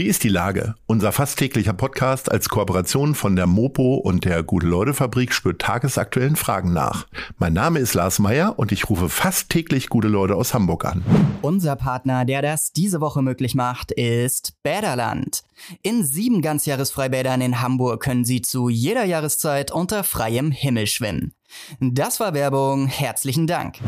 Wie ist die Lage? Unser fast täglicher Podcast als Kooperation von der Mopo und der Gute-Leute-Fabrik spürt tagesaktuellen Fragen nach. Mein Name ist Lars Meyer und ich rufe fast täglich gute Leute aus Hamburg an. Unser Partner, der das diese Woche möglich macht, ist Bäderland. In sieben Ganzjahresfreibädern in Hamburg können Sie zu jeder Jahreszeit unter freiem Himmel schwimmen. Das war Werbung. Herzlichen Dank.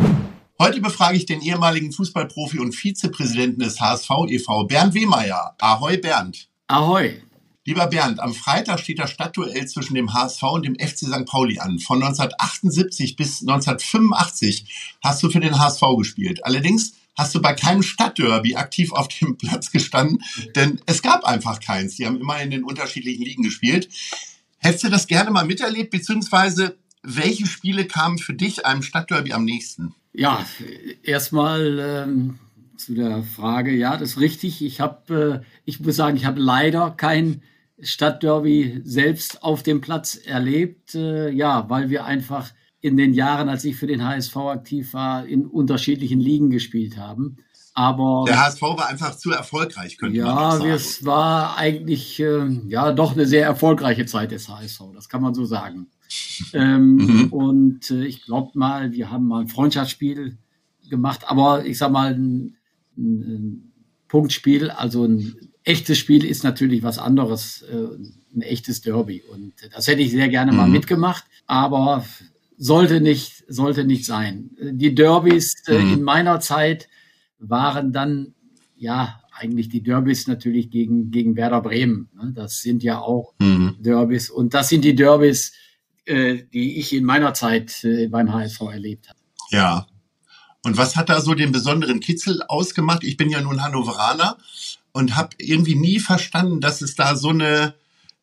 Heute befrage ich den ehemaligen Fußballprofi und Vizepräsidenten des HSV e.V., Bernd Wehmeier. Ahoi, Bernd. Ahoi. Lieber Bernd, am Freitag steht das Stadtduell zwischen dem HSV und dem FC St. Pauli an. Von 1978 bis 1985 hast du für den HSV gespielt. Allerdings hast du bei keinem Stadtderby aktiv auf dem Platz gestanden, denn es gab einfach keins. Die haben immer in den unterschiedlichen Ligen gespielt. Hättest du das gerne mal miterlebt, beziehungsweise welche Spiele kamen für dich einem Stadtderby am nächsten? Ja, erstmal ähm, zu der Frage, ja, das ist richtig. Ich habe, äh, ich muss sagen, ich habe leider kein Stadtderby selbst auf dem Platz erlebt, äh, ja, weil wir einfach in den Jahren, als ich für den HSV aktiv war, in unterschiedlichen Ligen gespielt haben. Aber der HSV war einfach zu erfolgreich, könnte ja, man sagen. Ja, es war eigentlich äh, ja doch eine sehr erfolgreiche Zeit des HSV, das kann man so sagen. Ähm, mhm. Und äh, ich glaube mal, wir haben mal ein Freundschaftsspiel gemacht, aber ich sag mal, ein, ein, ein Punktspiel, also ein echtes Spiel ist natürlich was anderes, äh, ein echtes Derby. Und das hätte ich sehr gerne mhm. mal mitgemacht, aber sollte nicht, sollte nicht sein. Die Derbys äh, mhm. in meiner Zeit waren dann, ja, eigentlich die Derbys natürlich gegen, gegen Werder Bremen. Ne? Das sind ja auch mhm. Derbys. Und das sind die Derbys, äh, die ich in meiner Zeit äh, beim HSV erlebt habe. Ja. Und was hat da so den besonderen Kitzel ausgemacht? Ich bin ja nun Hannoveraner und habe irgendwie nie verstanden, dass es da so eine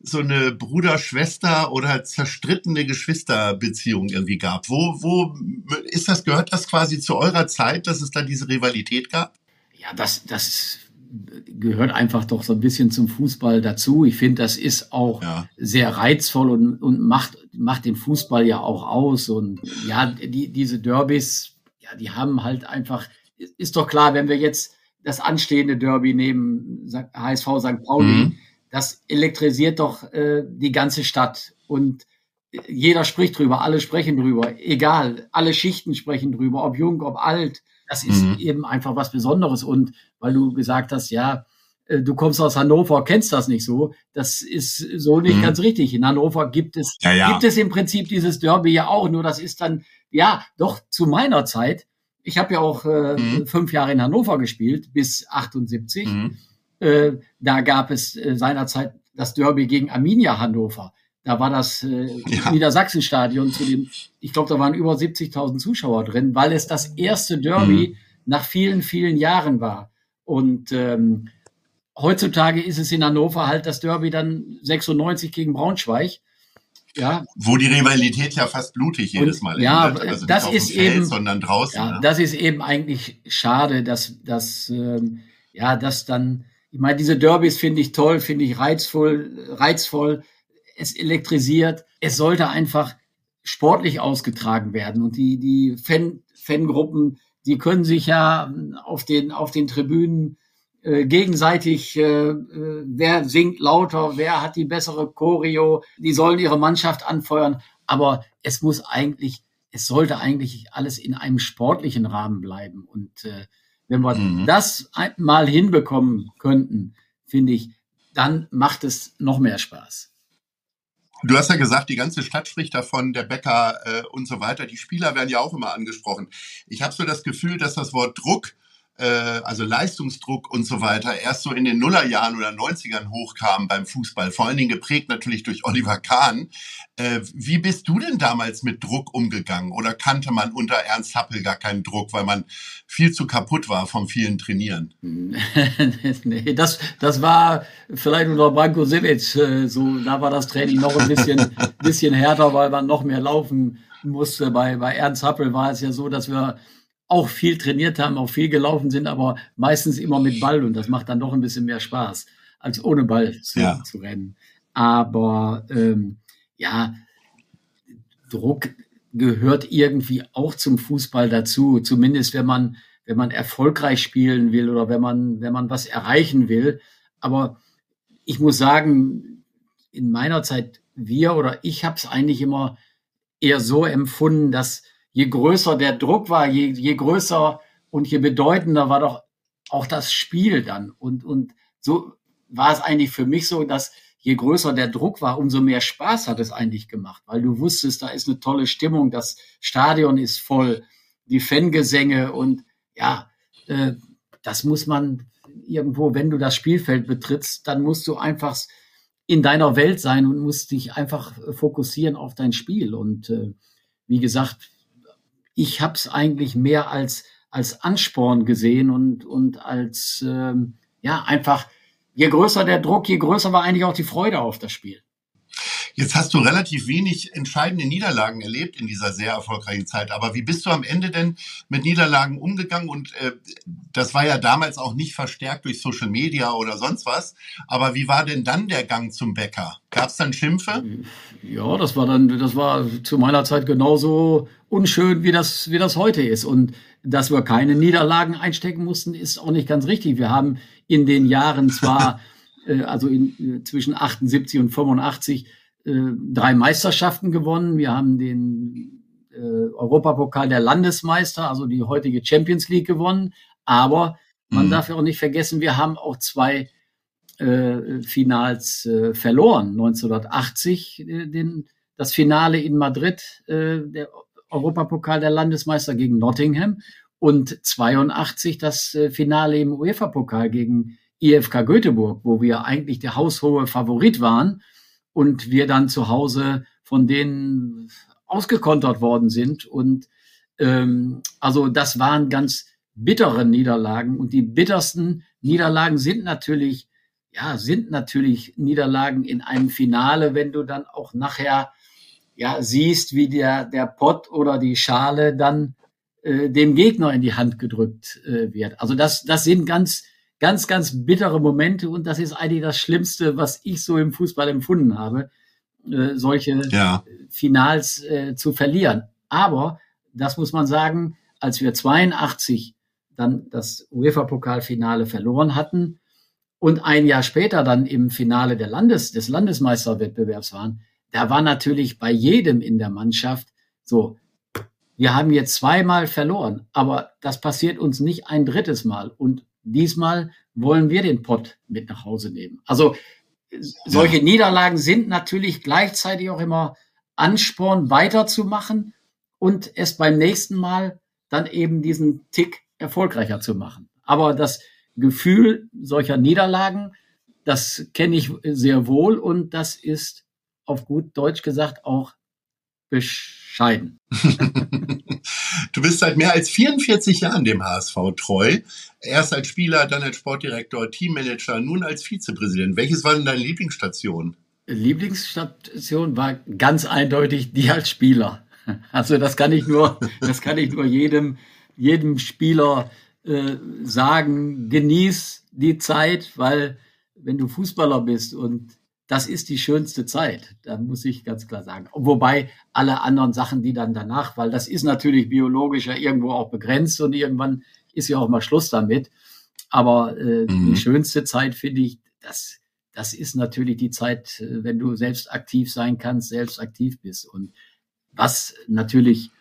so eine Bruder-Schwester oder zerstrittene Geschwisterbeziehung irgendwie gab. Wo, wo ist das, gehört das quasi zu eurer Zeit, dass es da diese Rivalität gab? Ja, das, das gehört einfach doch so ein bisschen zum Fußball dazu. Ich finde, das ist auch ja. sehr reizvoll und, und macht, macht den Fußball ja auch aus. Und ja, die, diese Derbys, ja, die haben halt einfach, ist doch klar, wenn wir jetzt das anstehende Derby nehmen, HSV St. Pauli, mhm. das elektrisiert doch äh, die ganze Stadt. Und jeder spricht drüber, alle sprechen drüber, egal, alle Schichten sprechen drüber, ob jung, ob alt. Das ist mhm. eben einfach was Besonderes. Und weil du gesagt hast, ja, äh, du kommst aus Hannover, kennst das nicht so. Das ist so nicht mhm. ganz richtig. In Hannover gibt es, ja, ja. gibt es im Prinzip dieses Derby ja auch, nur das ist dann, ja, doch zu meiner Zeit. Ich habe ja auch äh, mhm. fünf Jahre in Hannover gespielt, bis 78. Mhm. Äh, da gab es äh, seinerzeit das Derby gegen Arminia Hannover. Da war das äh, ja. Niedersachsenstadion zu dem, ich glaube, da waren über 70.000 Zuschauer drin, weil es das erste Derby mhm. nach vielen, vielen Jahren war. Und ähm, heutzutage ist es in Hannover halt das Derby dann 96 gegen Braunschweig. Ja. Wo die Rivalität ja fast blutig jedes Mal ja, endet. Also das ist Feld, eben, sondern draußen. Ja, ne? Das ist eben eigentlich schade, dass, dass, ähm, ja, dass dann, ich meine, diese Derbys finde ich toll, finde ich reizvoll, reizvoll es elektrisiert. Es sollte einfach sportlich ausgetragen werden. Und die, die Fan, Fangruppen, die können sich ja auf den, auf den Tribünen äh, gegenseitig, äh, äh, wer singt lauter, wer hat die bessere Choreo, die sollen ihre Mannschaft anfeuern. Aber es muss eigentlich, es sollte eigentlich alles in einem sportlichen Rahmen bleiben. Und äh, wenn wir mhm. das mal hinbekommen könnten, finde ich, dann macht es noch mehr Spaß. Du hast ja gesagt, die ganze Stadt spricht davon, der Bäcker äh, und so weiter. Die Spieler werden ja auch immer angesprochen. Ich habe so das Gefühl, dass das Wort Druck äh, also Leistungsdruck und so weiter, erst so in den Nullerjahren oder 90ern hochkam beim Fußball, vor allen Dingen geprägt natürlich durch Oliver Kahn. Äh, wie bist du denn damals mit Druck umgegangen? Oder kannte man unter Ernst Happel gar keinen Druck, weil man viel zu kaputt war vom vielen Trainieren? nee, das, das war vielleicht unter Branko Sivic äh, so, da war das Training noch ein bisschen, bisschen härter, weil man noch mehr laufen musste. Bei, bei Ernst Happel war es ja so, dass wir auch viel trainiert haben, auch viel gelaufen sind, aber meistens immer mit Ball und das macht dann doch ein bisschen mehr Spaß, als ohne Ball zu, ja. zu rennen. Aber ähm, ja, Druck gehört irgendwie auch zum Fußball dazu. Zumindest wenn man, wenn man erfolgreich spielen will oder wenn man, wenn man was erreichen will. Aber ich muss sagen, in meiner Zeit, wir oder ich habe es eigentlich immer eher so empfunden, dass je größer der Druck war, je, je größer und je bedeutender war doch auch das Spiel dann. Und, und so war es eigentlich für mich so, dass je größer der Druck war, umso mehr Spaß hat es eigentlich gemacht, weil du wusstest, da ist eine tolle Stimmung, das Stadion ist voll, die Fangesänge und ja, äh, das muss man irgendwo, wenn du das Spielfeld betrittst, dann musst du einfach in deiner Welt sein und musst dich einfach fokussieren auf dein Spiel. Und äh, wie gesagt, ich habe es eigentlich mehr als als Ansporn gesehen und und als ähm, ja einfach je größer der Druck, je größer war eigentlich auch die Freude auf das Spiel. Jetzt hast du relativ wenig entscheidende Niederlagen erlebt in dieser sehr erfolgreichen Zeit. Aber wie bist du am Ende denn mit Niederlagen umgegangen? Und äh, das war ja damals auch nicht verstärkt durch Social Media oder sonst was. Aber wie war denn dann der Gang zum Bäcker? Gab es dann Schimpfe? Ja, das war dann, das war zu meiner Zeit genauso unschön, wie das, wie das heute ist. Und dass wir keine Niederlagen einstecken mussten, ist auch nicht ganz richtig. Wir haben in den Jahren zwar, äh, also in, äh, zwischen 78 und 85, äh, drei Meisterschaften gewonnen. Wir haben den äh, Europapokal der Landesmeister, also die heutige Champions League gewonnen. Aber man mhm. darf ja auch nicht vergessen, wir haben auch zwei äh, Finals äh, verloren. 1980 äh, den, das Finale in Madrid, äh, der Europapokal der Landesmeister gegen Nottingham und 82 das äh, Finale im UEFA-Pokal gegen IFK Göteborg, wo wir eigentlich der haushohe Favorit waren und wir dann zu Hause von denen ausgekontert worden sind. Und ähm, also das waren ganz bittere Niederlagen. Und die bittersten Niederlagen sind natürlich, ja, sind natürlich Niederlagen in einem Finale, wenn du dann auch nachher ja siehst, wie der, der Pott oder die Schale dann äh, dem Gegner in die Hand gedrückt äh, wird. Also das, das sind ganz ganz, ganz bittere Momente und das ist eigentlich das Schlimmste, was ich so im Fußball empfunden habe, äh, solche ja. Finals äh, zu verlieren. Aber das muss man sagen, als wir 82 dann das UEFA-Pokalfinale verloren hatten und ein Jahr später dann im Finale der Landes, des Landesmeisterwettbewerbs waren, da war natürlich bei jedem in der Mannschaft so, wir haben jetzt zweimal verloren, aber das passiert uns nicht ein drittes Mal. Und Diesmal wollen wir den Pott mit nach Hause nehmen. Also solche ja. Niederlagen sind natürlich gleichzeitig auch immer Ansporn weiterzumachen und es beim nächsten Mal dann eben diesen Tick erfolgreicher zu machen. Aber das Gefühl solcher Niederlagen, das kenne ich sehr wohl und das ist auf gut Deutsch gesagt auch bescheiden. du bist seit mehr als 44 Jahren dem HSV treu. Erst als Spieler, dann als Sportdirektor, Teammanager, nun als Vizepräsident. Welches war denn deine Lieblingsstation? Lieblingsstation war ganz eindeutig die als Spieler. Also das kann ich nur, das kann ich nur jedem, jedem Spieler äh, sagen. Genieß die Zeit, weil wenn du Fußballer bist und das ist die schönste Zeit. Da muss ich ganz klar sagen. Wobei alle anderen Sachen, die dann danach, weil das ist natürlich biologisch ja irgendwo auch begrenzt und irgendwann ist ja auch mal Schluss damit. Aber äh, mhm. die schönste Zeit finde ich, das, das ist natürlich die Zeit, äh, wenn du selbst aktiv sein kannst, selbst aktiv bist. Und was natürlich,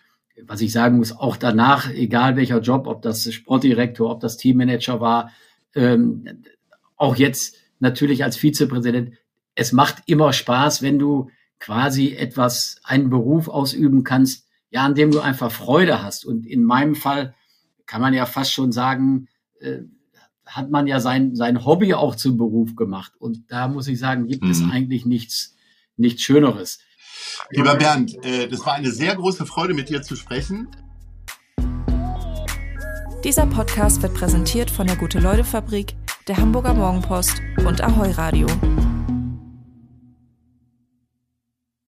was ich sagen muss, auch danach, egal welcher Job, ob das Sportdirektor, ob das Teammanager war, ähm, auch jetzt natürlich als Vizepräsident, es macht immer Spaß, wenn du quasi etwas, einen Beruf ausüben kannst, ja, an dem du einfach Freude hast. Und in meinem Fall kann man ja fast schon sagen, äh, hat man ja sein, sein Hobby auch zum Beruf gemacht. Und da muss ich sagen, gibt mhm. es eigentlich nichts, nichts Schöneres. Lieber Bernd, äh, das war eine sehr große Freude, mit dir zu sprechen. Dieser Podcast wird präsentiert von der Gute-Leute-Fabrik, der Hamburger Morgenpost und Ahoi Radio.